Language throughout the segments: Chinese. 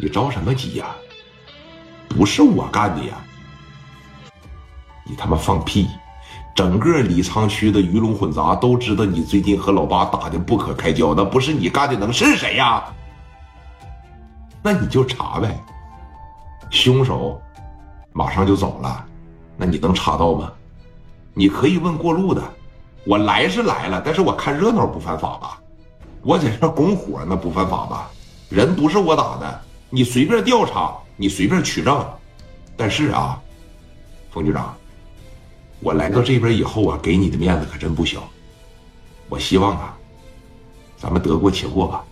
你着什么急呀？不是我干的呀！你他妈放屁！整个李沧区的鱼龙混杂都知道你最近和老八打的不可开交，那不是你干的，能是谁呀？那你就查呗。凶手马上就走了，那你能查到吗？你可以问过路的。我来是来了，但是我看热闹不犯法吧？我在这拱火那不犯法吧？人不是我打的，你随便调查，你随便取证。但是啊，冯局长。我来到这边以后啊，给你的面子可真不小。我希望啊，咱们得过且过吧。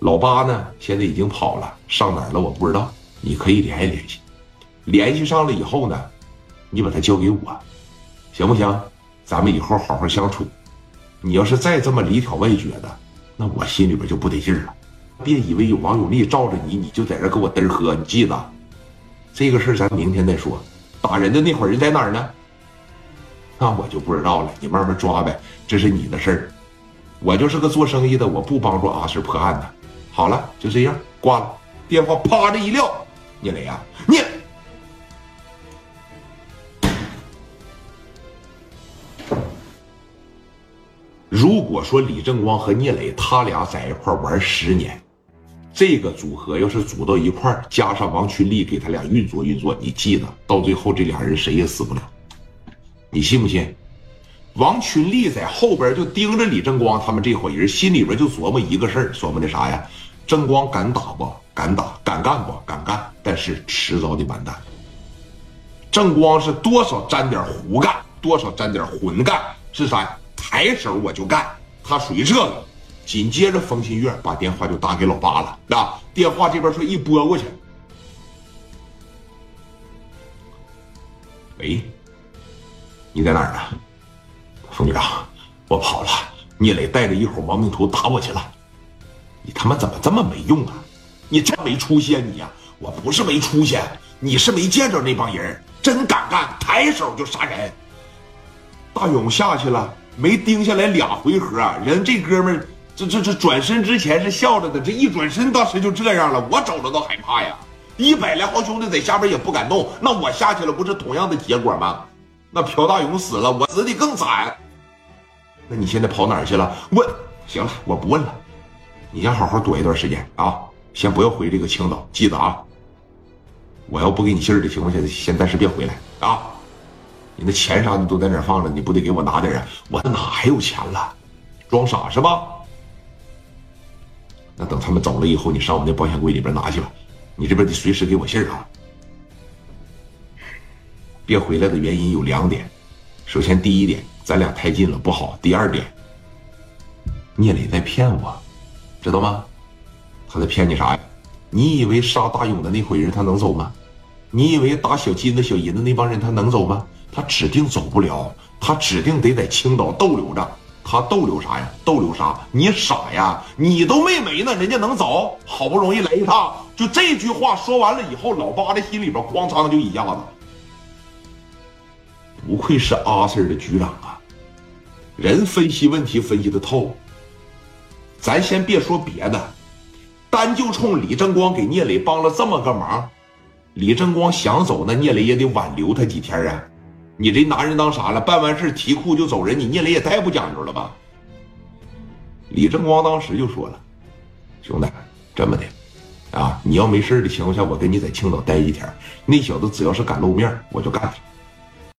老八呢，现在已经跑了，上哪儿了我不知道。你可以联系联系，联系上了以后呢，你把他交给我，行不行？咱们以后好好相处。你要是再这么里挑外撅的，那我心里边就不得劲了。别以为有王永利罩着你，你就在这给我嘚喝。你记得，这个事儿咱明天再说。打人的那伙人在哪儿呢？那我就不知道了，你慢慢抓呗，这是你的事儿。我就是个做生意的，我不帮助阿四破案的。好了，就这样，挂了。电话啪的一撂，聂磊啊，聂。如果说李正光和聂磊他俩在一块玩十年，这个组合要是组到一块加上王群力给他俩运作运作，你记得，到最后这俩人谁也死不了。你信不信？王群力在后边就盯着李正光他们这伙人，心里边就琢磨一个事儿，琢磨的啥呀？正光敢打不？敢打？敢干不？敢干？但是迟早得完蛋。正光是多少沾点胡干，多少沾点混干，是啥？抬手我就干，他属于这个。紧接着，冯新月把电话就打给老八了。那电话这边说一拨过去，喂。你在哪儿呢，冯局长？我跑了，聂磊带着一伙亡命徒打我去了。你他妈怎么这么没用啊？你真没出息啊你呀！我不是没出息，你是没见着那帮人，真敢干，抬手就杀人。大勇下去了，没盯下来俩回合，人这哥们儿这这这转身之前是笑着的，这一转身当时就这样了，我瞅着都害怕呀。一百来号兄弟在下边也不敢动，那我下去了不是同样的结果吗？那朴大勇死了，我死的更惨。那你现在跑哪去了？问，行了，我不问了。你先好好躲一段时间啊，先不要回这个青岛，记得啊。我要不给你信儿的情况下，先暂时别回来啊。你那钱啥的都在哪放着？你不得给我拿点啊？我哪还有钱了？装傻是吧？那等他们走了以后，你上我那保险柜里边拿去吧。你这边得随时给我信儿啊。别回来的原因有两点，首先第一点，咱俩太近了不好；第二点，聂磊在骗我，知道吗？他在骗你啥呀？你以为杀大勇的那伙人他能走吗？你以为打小金子、小银子那帮人他能走吗？他指定走不了，他指定得在青岛逗留着。他逗留啥呀？逗留啥？你傻呀？你都没没呢，人家能走？好不容易来一趟，就这句话说完了以后，老八的心里边咣当就一下子。不愧是阿 Sir 的局长啊，人分析问题分析的透。咱先别说别的，单就冲李正光给聂磊帮了这么个忙，李正光想走，那聂磊也得挽留他几天啊。你这拿人当啥了？办完事提裤就走人，你聂磊也太不讲究了吧？李正光当时就说了：“兄弟，这么的，啊，你要没事的情况下，我跟你在青岛待几天，那小子只要是敢露面，我就干他。”